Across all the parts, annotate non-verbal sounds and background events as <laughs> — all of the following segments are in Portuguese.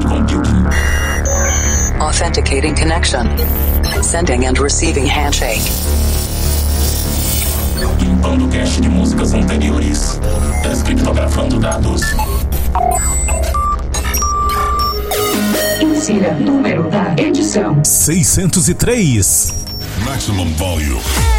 cloud computing. Authenticating connection. Sending and receiving handshake. Limpando cache de músicas anteriores. Descriptografando dados. Insira número da edição. 603. Maximum volume.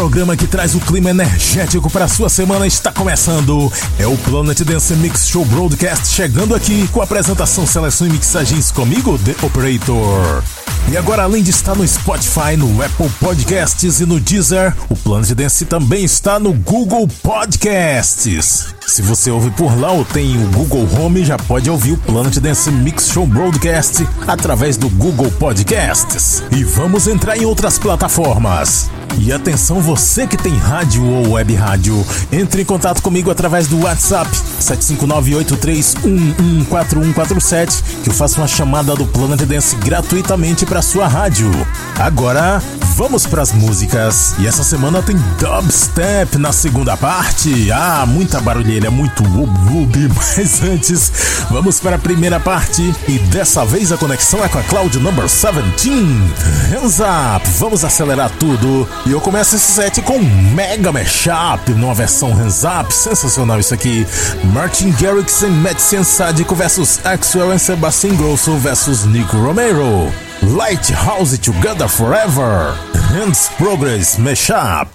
Programa que traz o clima energético para sua semana está começando. É o Planet Dance Mix Show Broadcast chegando aqui com apresentação, seleção e mixagens comigo, The Operator. E agora, além de estar no Spotify, no Apple Podcasts e no Deezer, o Planet Dance também está no Google Podcasts. Se você ouve por lá ou tem o Google Home, já pode ouvir o Planet Dance Mix Show Broadcast através do Google Podcasts. E vamos entrar em outras plataformas. E atenção você que tem rádio ou web rádio, entre em contato comigo através do WhatsApp 75983114147 que eu faço uma chamada do Planet Dance gratuitamente para sua rádio. Agora, vamos para as músicas. E essa semana tem dubstep na segunda parte. Ah, muita barulheira, muito wub mas <laughs> antes, vamos para a primeira parte e dessa vez a conexão é com a Cloud Number 17. Hands up, vamos acelerar tudo. E eu começo esse set com Mega Mashup, numa versão hands up, sensacional isso aqui. Martin Garrix e Matt Sadico versus Axwell e Sebastian Grosso versus Nico Romero. Lighthouse Together Forever. Hands Progress Mashup.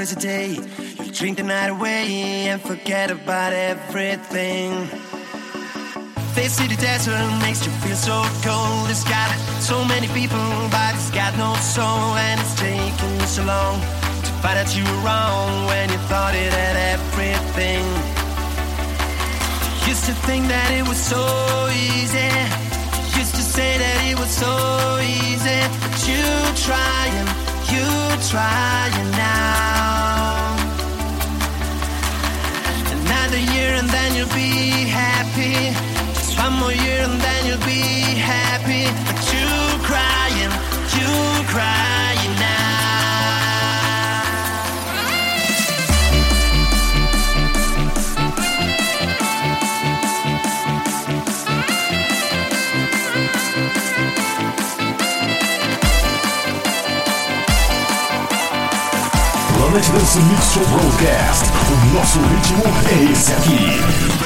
Crazy day. You drink the night away and forget about everything. This city desert makes you feel so cold. It's got so many people, but it's got no soul. And it's taking you so long to find out you were wrong when you thought it had everything. You Used to think that it was so easy. Used to say that it was so easy. But you trying, you trying now. Another year and then you'll be happy. Just one more year and then you'll be happy. But you crying, you crying Planet Dance Mix Show Broadcast. O nosso ritmo é esse aqui.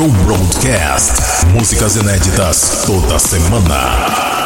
Show Broadcast. Músicas inéditas toda semana.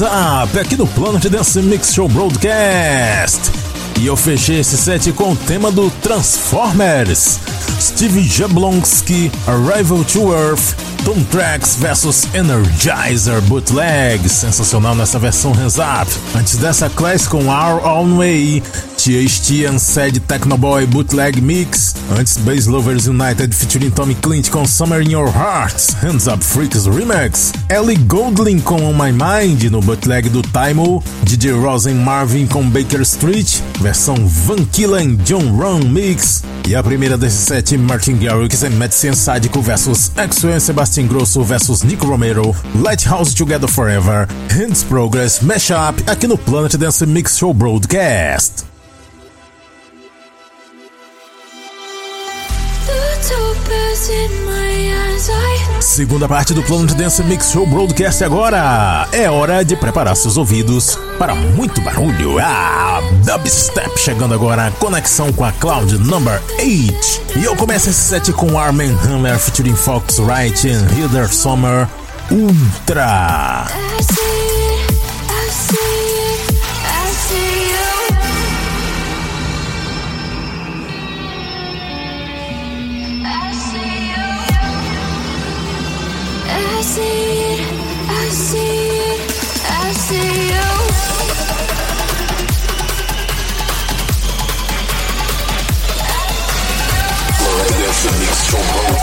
Up, aqui no Planet Dance Mix Show Broadcast. E eu fechei esse set com o tema do Transformers. Steve Jablonski, Arrival to Earth, Tom Trax vs Energizer Bootleg. Sensacional nessa versão Hands Up. Antes dessa, Class com Our Own Way. THT Unsaid Technoboy Bootleg Mix. Antes, Bass Lovers United featuring Tommy Clint com Summer in Your Hearts. Hands Up Freaks Remix. Ellie Golding com On My Mind no bootleg do Timo, DJ Rosen Marvin com Baker Street, versão Van Killen John Ron Mix, e a primeira desses sete Martin Garrix e Medicine Sádico vs Axel Sebastian Grosso vs Nico Romero, Lighthouse Together Forever, Hands Progress Mashup aqui no Planet Dance Mix Show Broadcast. in my Segunda parte do plano de Dance Mix Show Broadcast agora. É hora de preparar seus ouvidos para muito barulho. Ah, dubstep chegando agora, conexão com a Cloud Number 8. E eu começo esse set com Armin Hammer featuring Fox Wright e Hilder Sommer Ultra. Show you.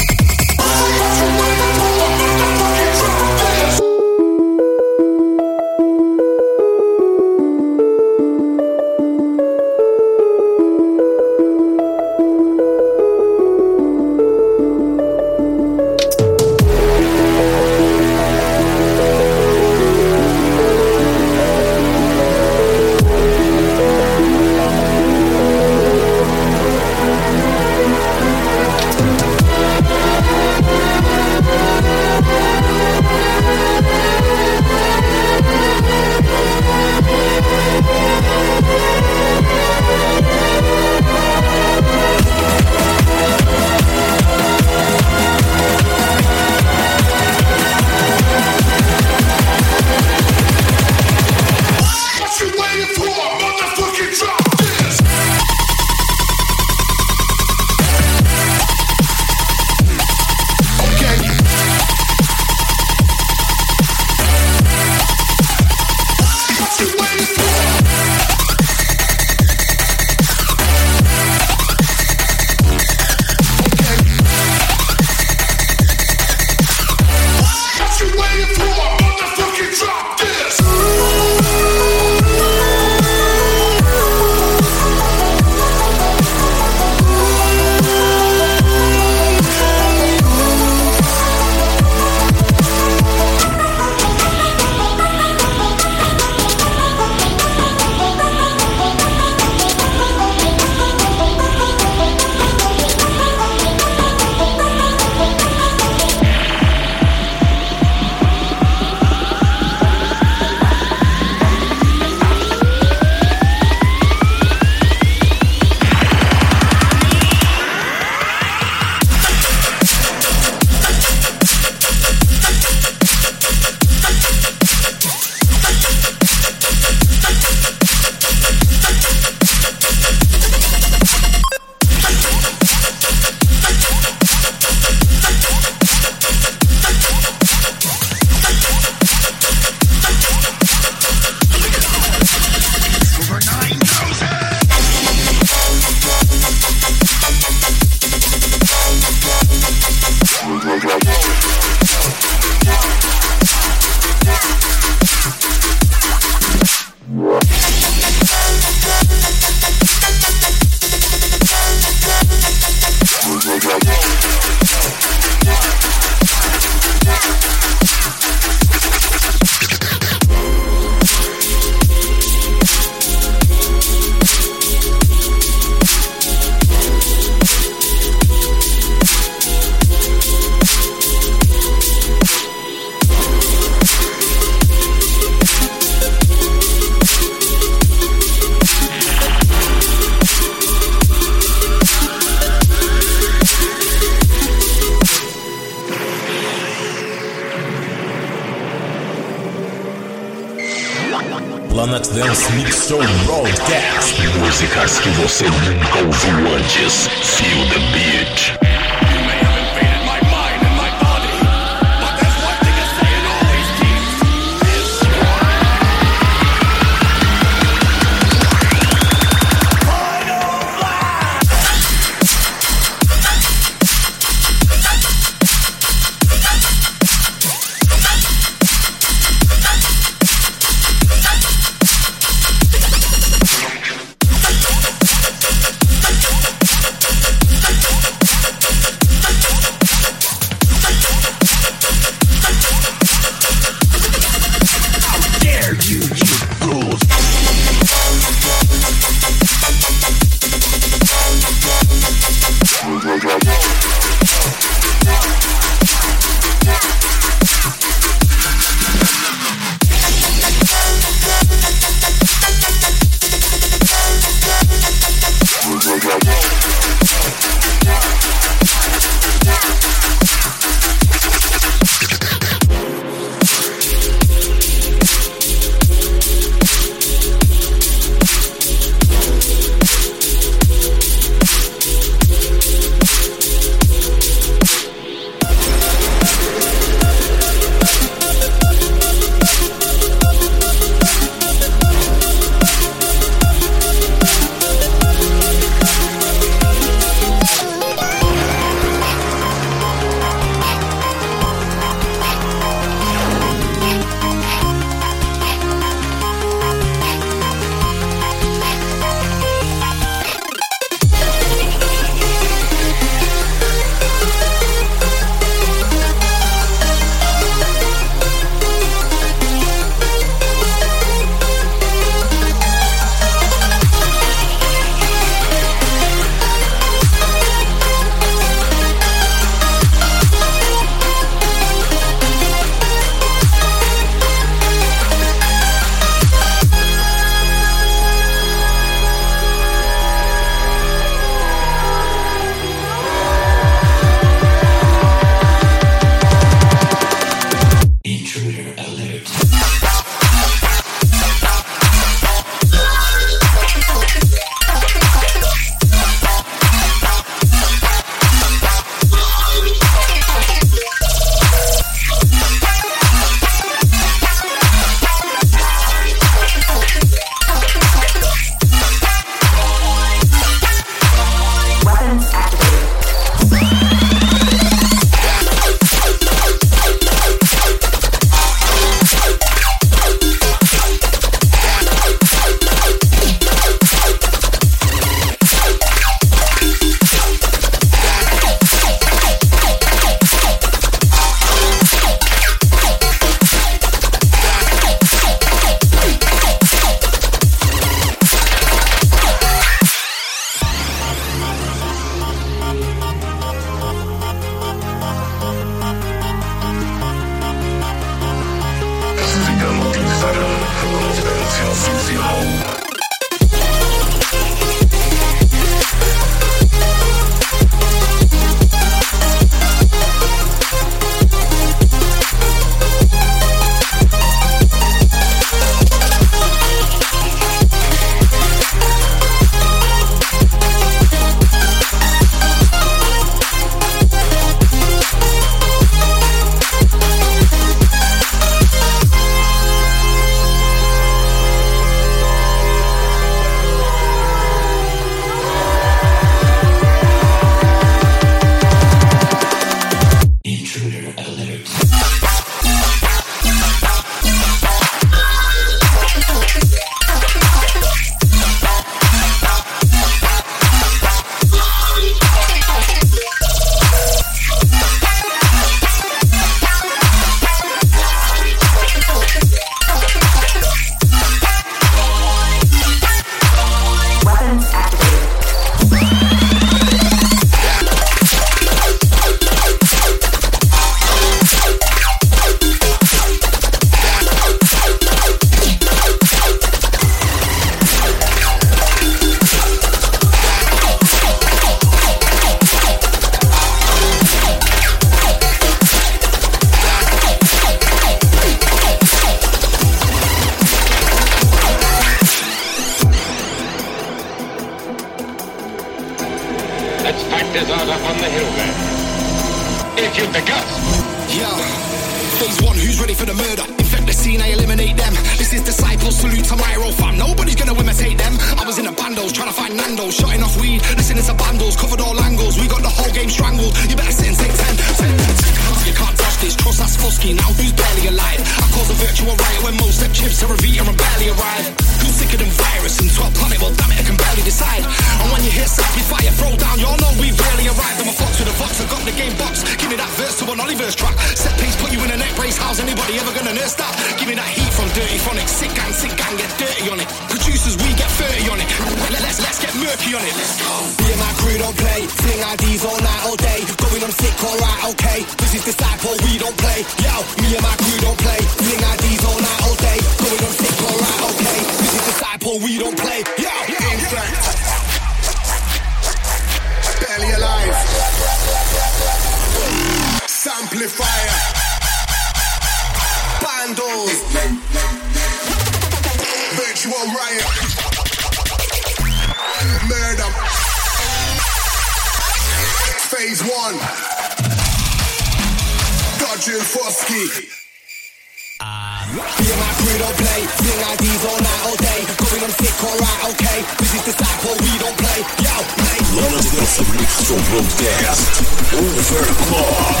Planet Dance Mix Show Broadcast. Overclock.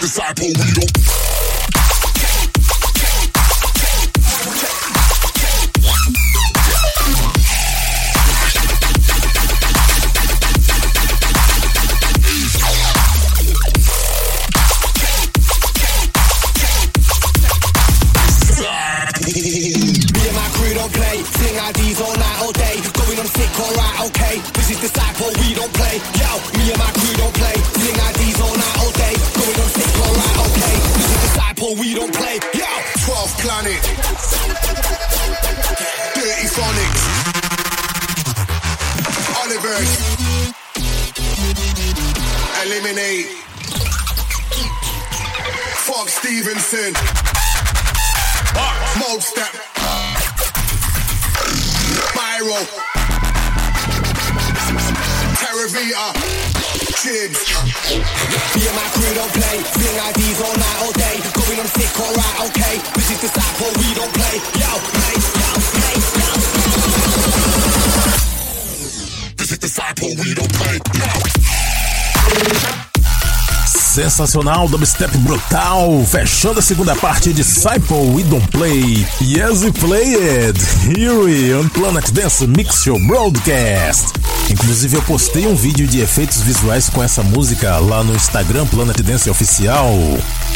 Disciple, we don't. Sensacional, dubstep brutal, fechando a segunda parte de Disciple We Don't Play. Yes, we play it. Here we on Planet Dance Mix Show Broadcast. Inclusive eu postei um vídeo de efeitos visuais com essa música lá no Instagram Planet Dance Oficial.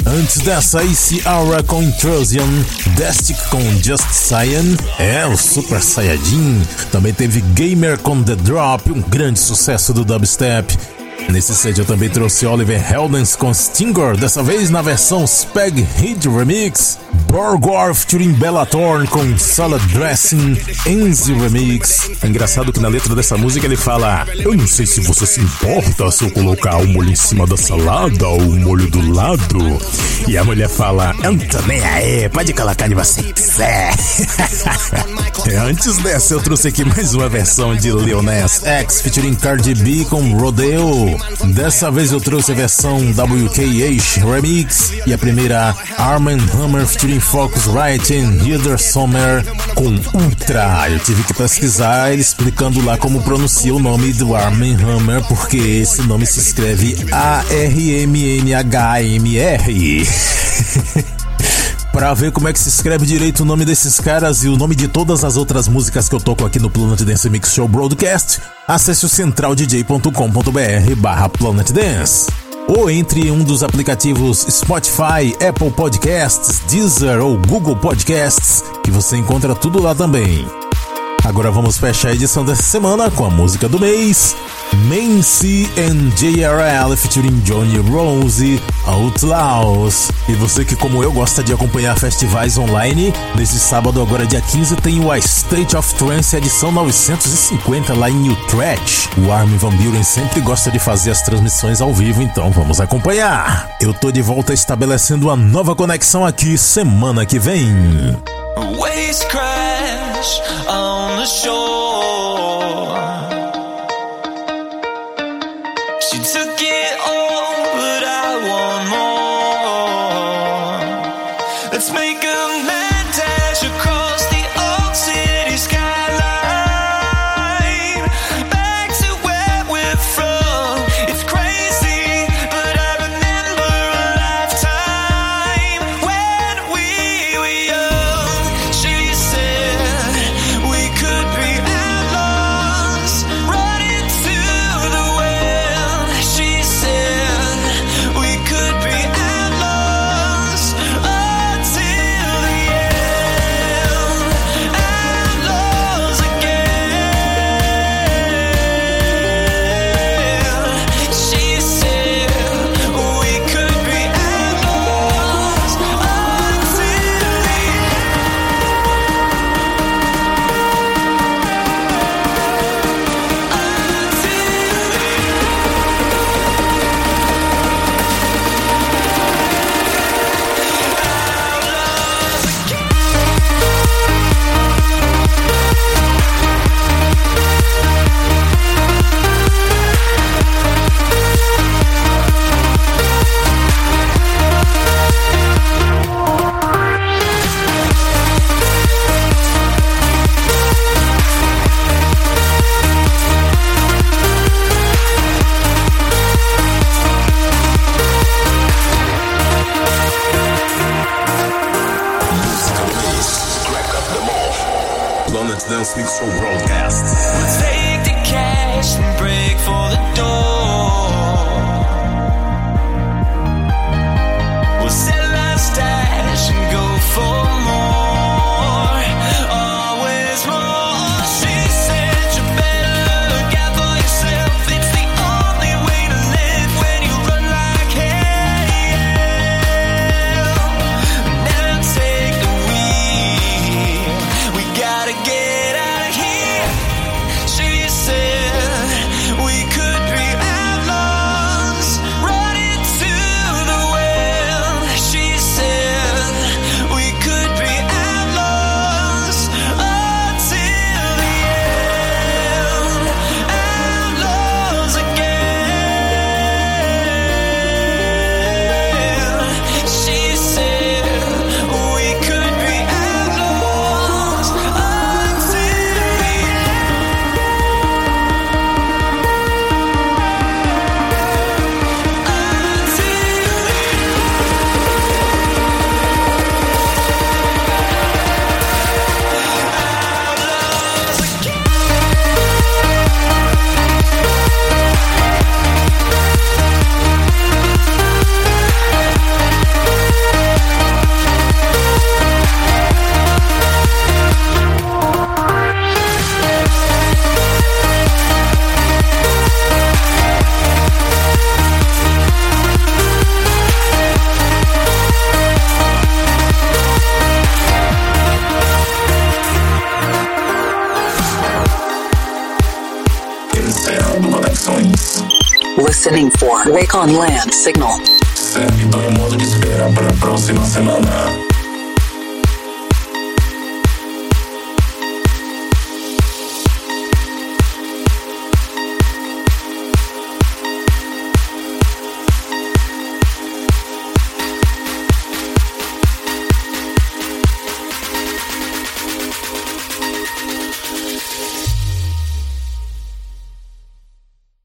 Antes dessa, AC Aura com Intrusion, Destic com Just Cyan, é o Super Saiyajin. Também teve Gamer com The Drop, um grande sucesso do dubstep. Nesse set eu também trouxe Oliver Heldens com Stinger, dessa vez na versão Spag Hit Remix. Borgor featuring Bella Thorne com Salad Dressing Enzi Remix. É engraçado que na letra dessa música ele fala: Eu não sei se você se importa se eu colocar o molho em cima da salada ou o molho do lado. E a mulher fala: Eu nem aí, pode colocar onde você quiser. <laughs> Antes dessa, eu trouxe aqui mais uma versão de Nas X featuring Cardi B com Rodeo. Dessa vez eu trouxe a versão WKH Remix e a primeira Arm Hammer featuring Focusrite and Hilder Sommer com Ultra. Eu tive que pesquisar ele explicando lá como pronuncia o nome do Arm Hammer porque esse nome se escreve A-R-M-N-H-M-R. <laughs> Pra ver como é que se escreve direito o nome desses caras e o nome de todas as outras músicas que eu toco aqui no Planet Dance Mix Show Broadcast, acesse o centraldj.com.br barra Planet Dance. Ou entre um dos aplicativos Spotify, Apple Podcasts, Deezer ou Google Podcasts, que você encontra tudo lá também. Agora vamos fechar a edição dessa semana com a música do mês, Nancy and JRL featuring Johnny Rose, Outlaws. E você que como eu gosta de acompanhar festivais online, nesse sábado agora dia 15 tem o State of Trance edição 950 lá em Utrecht. O Armin Van Buren sempre gosta de fazer as transmissões ao vivo, então vamos acompanhar. Eu tô de volta estabelecendo uma nova conexão aqui semana que vem. Waves crash on the shore. On Land